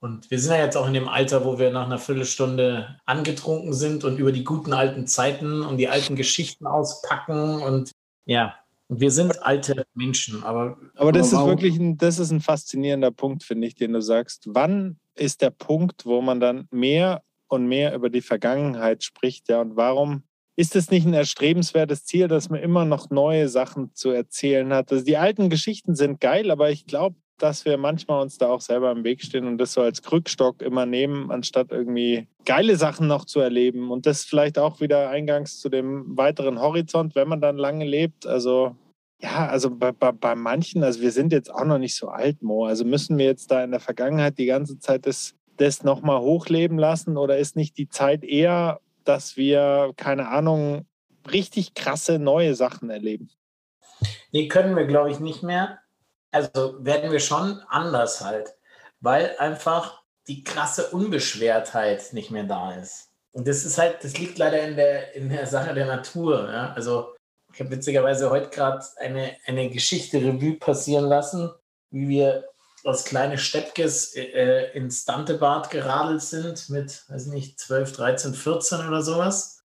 Und wir sind ja jetzt auch in dem Alter, wo wir nach einer Viertelstunde angetrunken sind und über die guten alten Zeiten und die alten Geschichten auspacken und ja, wir sind alte Menschen, aber. Aber das ist wirklich ein, das ist ein faszinierender Punkt, finde ich, den du sagst. Wann ist der Punkt, wo man dann mehr und mehr über die Vergangenheit spricht, ja, und warum ist es nicht ein erstrebenswertes Ziel, dass man immer noch neue Sachen zu erzählen hat? Also die alten Geschichten sind geil, aber ich glaube, dass wir manchmal uns da auch selber im Weg stehen und das so als Krückstock immer nehmen, anstatt irgendwie geile Sachen noch zu erleben. Und das vielleicht auch wieder eingangs zu dem weiteren Horizont, wenn man dann lange lebt. Also ja, also bei, bei, bei manchen, also wir sind jetzt auch noch nicht so alt, Mo. Also müssen wir jetzt da in der Vergangenheit die ganze Zeit das, das nochmal hochleben lassen oder ist nicht die Zeit eher dass wir, keine Ahnung, richtig krasse neue Sachen erleben. Nee, können wir, glaube ich, nicht mehr. Also werden wir schon anders halt, weil einfach die krasse Unbeschwertheit nicht mehr da ist. Und das ist halt, das liegt leider in der, in der Sache der Natur. Ja? Also ich habe witzigerweise heute gerade eine, eine Geschichte Revue passieren lassen, wie wir als kleine Steppkes äh, ins Dantebad geradelt sind mit, weiß nicht, 12, 13, 14 oder sowas.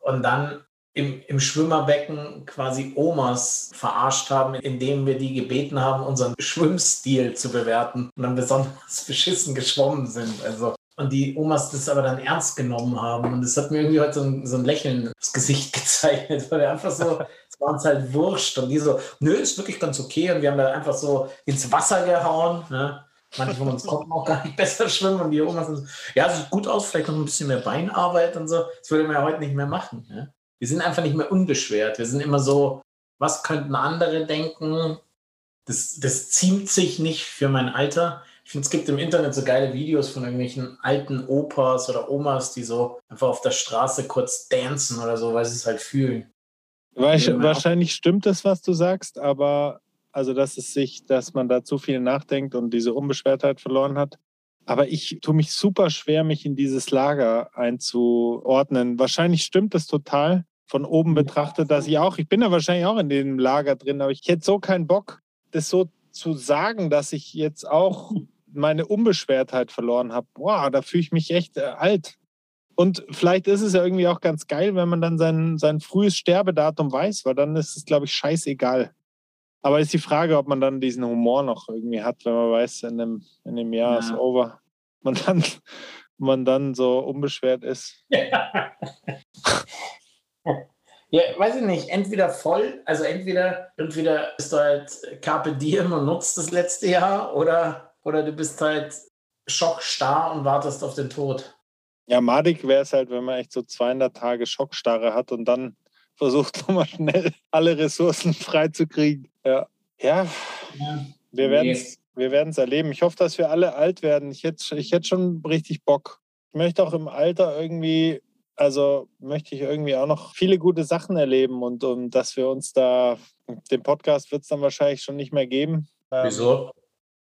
Und dann im, im Schwimmerbecken quasi Omas verarscht haben, indem wir die gebeten haben, unseren Schwimmstil zu bewerten und dann besonders [LAUGHS] beschissen geschwommen sind. Also und die Omas das aber dann ernst genommen haben. Und das hat mir irgendwie heute so ein, so ein Lächeln ins Gesicht [LAUGHS] gezeichnet, weil wir einfach so, [LAUGHS] es war uns halt wurscht. Und die so, nö, ist wirklich ganz okay. Und wir haben da einfach so ins Wasser gehauen. Ne? Manche von uns konnten auch gar nicht besser schwimmen. Und die Omas so, ja, sieht gut aus, vielleicht noch ein bisschen mehr Beinarbeit und so. Das würde man ja heute nicht mehr machen. Ne? Wir sind einfach nicht mehr unbeschwert. Wir sind immer so, was könnten andere denken? Das, das ziemt sich nicht für mein Alter. Ich finde, es gibt im Internet so geile Videos von irgendwelchen alten Opas oder Omas, die so einfach auf der Straße kurz dancen oder so, weil sie es halt fühlen. Weil, wahrscheinlich stimmt das, was du sagst, aber Also, dass es sich, dass man da zu viel nachdenkt und diese Unbeschwertheit verloren hat. Aber ich tue mich super schwer, mich in dieses Lager einzuordnen. Wahrscheinlich stimmt das total von oben betrachtet, dass ich auch, ich bin ja wahrscheinlich auch in dem Lager drin, aber ich hätte so keinen Bock, das so zu sagen, dass ich jetzt auch meine Unbeschwertheit verloren habe. Boah, da fühle ich mich echt äh, alt. Und vielleicht ist es ja irgendwie auch ganz geil, wenn man dann sein, sein frühes Sterbedatum weiß, weil dann ist es, glaube ich, scheißegal. Aber ist die Frage, ob man dann diesen Humor noch irgendwie hat, wenn man weiß, in dem, in dem Jahr ja. ist over. Man dann, man dann so unbeschwert ist. Ja. [LAUGHS] ja, weiß ich nicht. Entweder voll, also entweder, entweder bist du halt Carpe Diem und nutzt das letzte Jahr oder, oder du bist halt schockstarr und wartest auf den Tod. Ja, madig wäre es halt, wenn man echt so 200 Tage Schockstarre hat und dann versucht, [LAUGHS] nochmal schnell alle Ressourcen [LAUGHS] freizukriegen. Ja, ja, ja. wir werden es wir erleben. Ich hoffe, dass wir alle alt werden. Ich hätte, ich hätte schon richtig Bock. Ich möchte auch im Alter irgendwie, also möchte ich irgendwie auch noch viele gute Sachen erleben und, und dass wir uns da, den Podcast wird es dann wahrscheinlich schon nicht mehr geben. Wieso?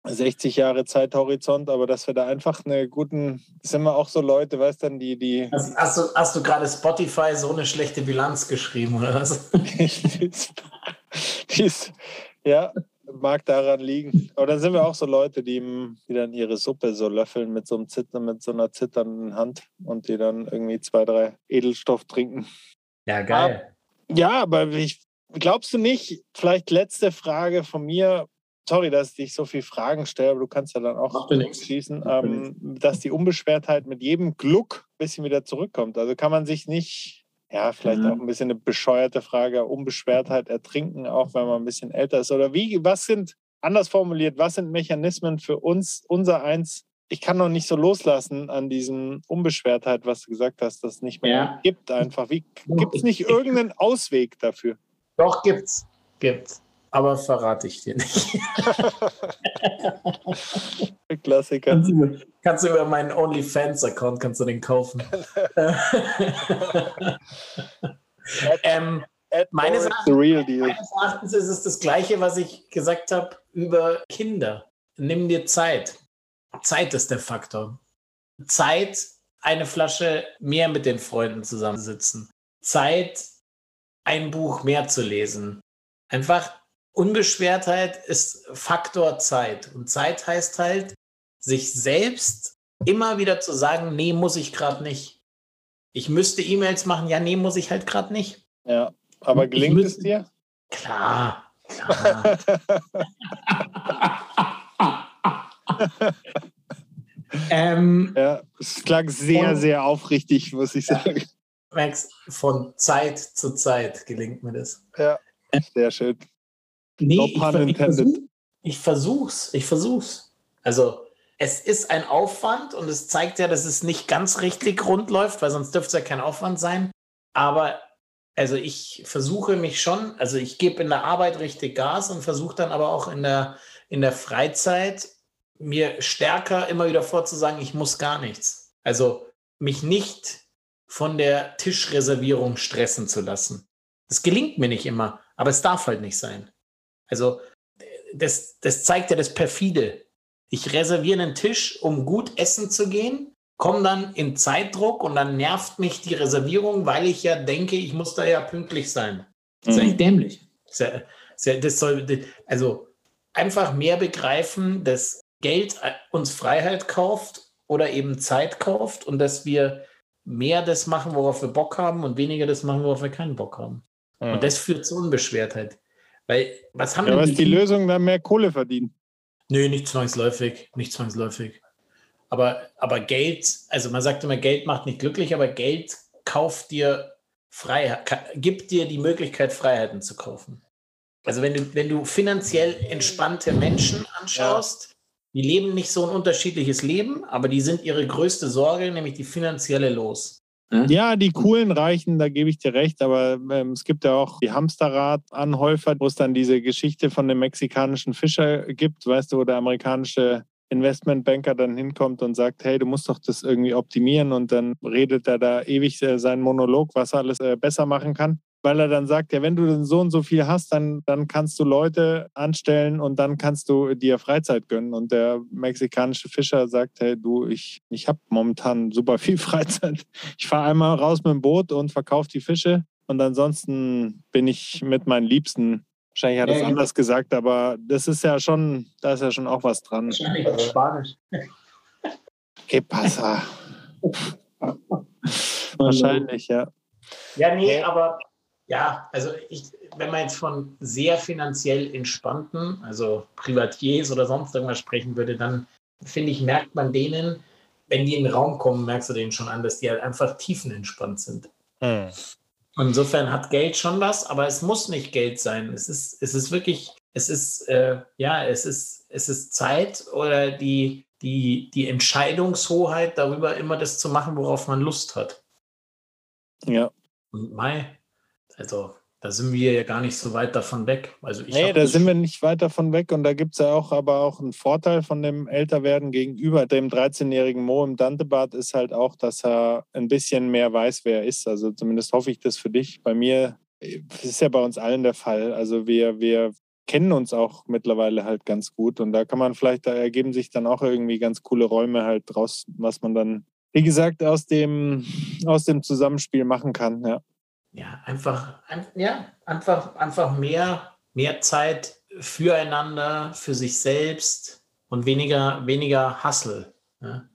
60 Jahre Zeithorizont, aber dass wir da einfach eine guten, sind wir auch so Leute, weißt du, die, die. Hast, hast, du, hast du gerade Spotify so eine schlechte Bilanz geschrieben, oder was? [LAUGHS] die ist, ja, mag daran liegen. Aber dann sind wir auch so Leute, die, die dann ihre Suppe so löffeln mit so einem Zittern, mit so einer zitternden Hand und die dann irgendwie zwei, drei Edelstoff trinken. Ja, geil. Ja, aber ich, glaubst du nicht, vielleicht letzte Frage von mir, sorry, dass ich so viele Fragen stelle, aber du kannst ja dann auch schließen, ähm, dass die Unbeschwertheit mit jedem Gluck ein bisschen wieder zurückkommt. Also kann man sich nicht, ja, vielleicht mhm. auch ein bisschen eine bescheuerte Frage, Unbeschwertheit ertrinken, auch wenn man ein bisschen älter ist. Oder wie, was sind, anders formuliert, was sind Mechanismen für uns, unser Eins? Ich kann noch nicht so loslassen an diesem Unbeschwertheit, was du gesagt hast, dass es nicht mehr ja. gibt einfach. Gibt es nicht irgendeinen Ausweg dafür? Doch, gibt's. Gibt's aber verrate ich dir nicht. [LAUGHS] Klassiker. Kannst du, kannst du über meinen OnlyFans-Account kannst du den kaufen. [LAUGHS] ähm, meines, Erachtens, meines Erachtens ist es das Gleiche, was ich gesagt habe über Kinder. Nimm dir Zeit. Zeit ist der Faktor. Zeit, eine Flasche mehr mit den Freunden zusammensitzen. Zeit, ein Buch mehr zu lesen. Einfach Unbeschwertheit ist Faktor Zeit. Und Zeit heißt halt, sich selbst immer wieder zu sagen, nee, muss ich gerade nicht. Ich müsste E-Mails machen, ja, nee, muss ich halt gerade nicht. Ja, aber gelingt es dir? Klar, klar. [LAUGHS] ähm, ja, es klang sehr, von, sehr aufrichtig, muss ich sagen. Max, von Zeit zu Zeit gelingt mir das. Ja, sehr schön. Nee, no ich, ich, versuch, ich versuch's. Ich versuch's. Also, es ist ein Aufwand und es zeigt ja, dass es nicht ganz richtig rund läuft, weil sonst dürfte es ja kein Aufwand sein. Aber also ich versuche mich schon, also ich gebe in der Arbeit richtig Gas und versuche dann aber auch in der, in der Freizeit mir stärker immer wieder vorzusagen, ich muss gar nichts. Also mich nicht von der Tischreservierung stressen zu lassen. Das gelingt mir nicht immer, aber es darf halt nicht sein. Also das, das zeigt ja das Perfide. Ich reserviere einen Tisch, um gut essen zu gehen, komme dann in Zeitdruck und dann nervt mich die Reservierung, weil ich ja denke, ich muss da ja pünktlich sein. Das ist eigentlich mhm. dämlich. Das, soll, also einfach mehr begreifen, dass Geld uns Freiheit kauft oder eben Zeit kauft und dass wir mehr das machen, worauf wir Bock haben und weniger das machen, worauf wir keinen Bock haben. Mhm. Und das führt zu Unbeschwertheit. Weil, was haben ja, was die, die Lösung, dann mehr Kohle verdienen? Nö, nicht zwangsläufig, nicht zwangsläufig. Aber, aber Geld, also man sagt immer, Geld macht nicht glücklich, aber Geld kauft dir Freiheit, gibt dir die Möglichkeit, Freiheiten zu kaufen. Also wenn du, wenn du finanziell entspannte Menschen anschaust, ja. die leben nicht so ein unterschiedliches Leben, aber die sind ihre größte Sorge, nämlich die finanzielle los. Hm? Ja, die coolen reichen, da gebe ich dir recht, aber ähm, es gibt ja auch die Hamsterrad-Anhäufer, wo es dann diese Geschichte von dem mexikanischen Fischer gibt, weißt du, wo der amerikanische Investmentbanker dann hinkommt und sagt, hey, du musst doch das irgendwie optimieren und dann redet er da ewig äh, seinen Monolog, was er alles äh, besser machen kann. Weil er dann sagt, ja, wenn du so und so viel hast, dann, dann kannst du Leute anstellen und dann kannst du dir Freizeit gönnen. Und der mexikanische Fischer sagt, hey, du, ich, ich habe momentan super viel [LAUGHS] Freizeit. Ich fahre einmal raus mit dem Boot und verkaufe die Fische und ansonsten bin ich mit meinen Liebsten Wahrscheinlich hat er es ja, anders gesagt, aber das ist ja schon, da ist ja schon auch was dran. Wahrscheinlich auf Spanisch. [LAUGHS] ¿Qué pasa? [LAUGHS] Wahrscheinlich, ja. Ja, nee, aber ja, also ich, wenn man jetzt von sehr finanziell entspannten, also Privatiers oder sonst irgendwas sprechen würde, dann finde ich, merkt man denen, wenn die in den Raum kommen, merkst du denen schon an, dass die halt einfach tiefenentspannt sind. Hm. Insofern hat Geld schon was, aber es muss nicht Geld sein. Es ist, es ist wirklich, es ist, äh, ja, es ist, es ist Zeit oder die, die, die Entscheidungshoheit darüber, immer das zu machen, worauf man Lust hat. Ja. Und Mai, also da sind wir ja gar nicht so weit davon weg. Also ich nee, da sind wir nicht weit davon weg und da gibt es ja auch aber auch einen Vorteil von dem Älterwerden gegenüber dem 13-jährigen Mo im Dantebad ist halt auch, dass er ein bisschen mehr weiß, wer er ist. Also zumindest hoffe ich das für dich. Bei mir das ist ja bei uns allen der Fall. Also wir, wir kennen uns auch mittlerweile halt ganz gut und da kann man vielleicht, da ergeben sich dann auch irgendwie ganz coole Räume halt draus, was man dann, wie gesagt, aus dem, aus dem Zusammenspiel machen kann, ja ja, einfach, ein, ja, einfach, einfach mehr, mehr Zeit füreinander, für sich selbst und weniger, weniger Hassel. Ja,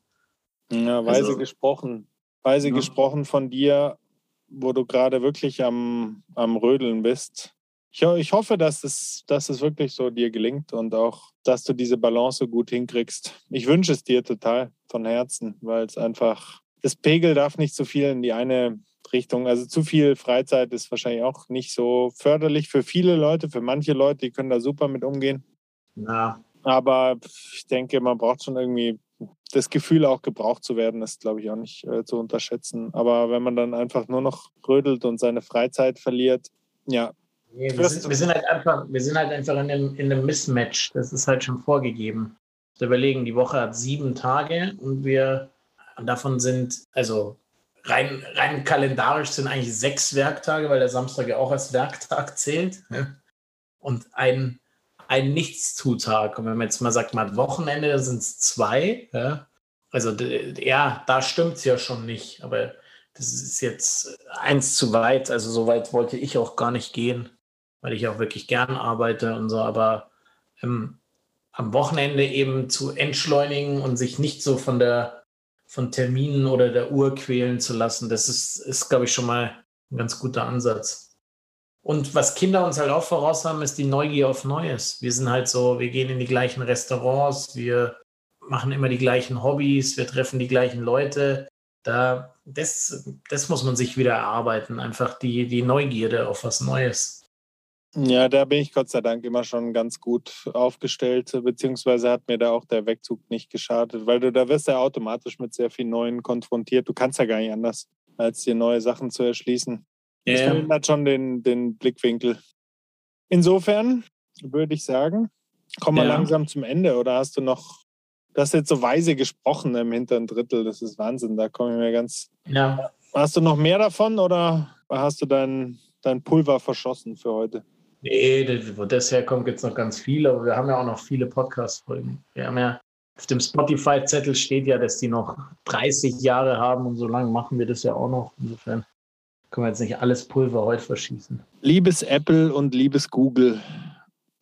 ja weise also, gesprochen. Weise ja. gesprochen von dir, wo du gerade wirklich am, am Rödeln bist. Ich, ich hoffe, dass es, dass es wirklich so dir gelingt und auch, dass du diese Balance gut hinkriegst. Ich wünsche es dir total von Herzen, weil es einfach, das Pegel darf nicht zu viel in die eine Richtung. Also zu viel Freizeit ist wahrscheinlich auch nicht so förderlich für viele Leute. Für manche Leute, die können da super mit umgehen. Ja. Aber ich denke, man braucht schon irgendwie das Gefühl, auch gebraucht zu werden, ist, glaube ich, auch nicht äh, zu unterschätzen. Aber wenn man dann einfach nur noch rödelt und seine Freizeit verliert, ja. Nee, wir, sind, wir, sind, halt einfach, wir sind halt einfach in einem, in einem Mismatch. Das ist halt schon vorgegeben. Überlegen, die Woche hat sieben Tage und wir davon sind, also rein, rein kalendarisch sind eigentlich sechs Werktage, weil der Samstag ja auch als Werktag zählt. Und ein, ein Nichtstutag. Und wenn man jetzt mal sagt, mal Wochenende, dann sind es zwei. Ja? Also ja, da stimmt es ja schon nicht. Aber das ist jetzt eins zu weit. Also so weit wollte ich auch gar nicht gehen, weil ich auch wirklich gern arbeite und so. Aber ähm, am Wochenende eben zu entschleunigen und sich nicht so von der von Terminen oder der Uhr quälen zu lassen, das ist, ist glaube ich, schon mal ein ganz guter Ansatz. Und was Kinder uns halt auch voraus haben, ist die Neugier auf Neues. Wir sind halt so, wir gehen in die gleichen Restaurants, wir machen immer die gleichen Hobbys, wir treffen die gleichen Leute. Da, das, das muss man sich wieder erarbeiten, einfach die, die Neugierde auf was Neues. Ja, da bin ich Gott sei Dank immer schon ganz gut aufgestellt, beziehungsweise hat mir da auch der Wegzug nicht geschadet, weil du da wirst ja automatisch mit sehr viel Neuen konfrontiert. Du kannst ja gar nicht anders, als dir neue Sachen zu erschließen. Das yeah. verändert schon den, den Blickwinkel. Insofern würde ich sagen, kommen wir ja. langsam zum Ende oder hast du noch, du hast jetzt so weise gesprochen im hinteren Drittel, das ist Wahnsinn, da komme ich mir ganz. Ja. Hast du noch mehr davon oder hast du dein, dein Pulver verschossen für heute? Nee, wo das herkommt, gibt es noch ganz viele, aber wir haben ja auch noch viele Podcast-Folgen. Wir haben ja auf dem Spotify-Zettel steht ja, dass die noch 30 Jahre haben und so lange machen wir das ja auch noch. Insofern können wir jetzt nicht alles Pulver heute verschießen. Liebes Apple und liebes Google,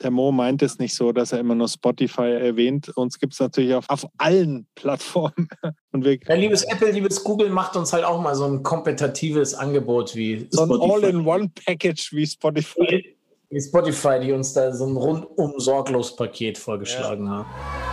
der Mo meint es nicht so, dass er immer nur Spotify erwähnt. Uns gibt es natürlich auf, auf allen Plattformen. [LAUGHS] Und wir ja, liebes Apple, liebes Google, macht uns halt auch mal so ein kompetitives Angebot wie So ein All-in-One-Package wie Spotify Spotify, die uns da so ein rundum sorglos Paket vorgeschlagen ja. haben.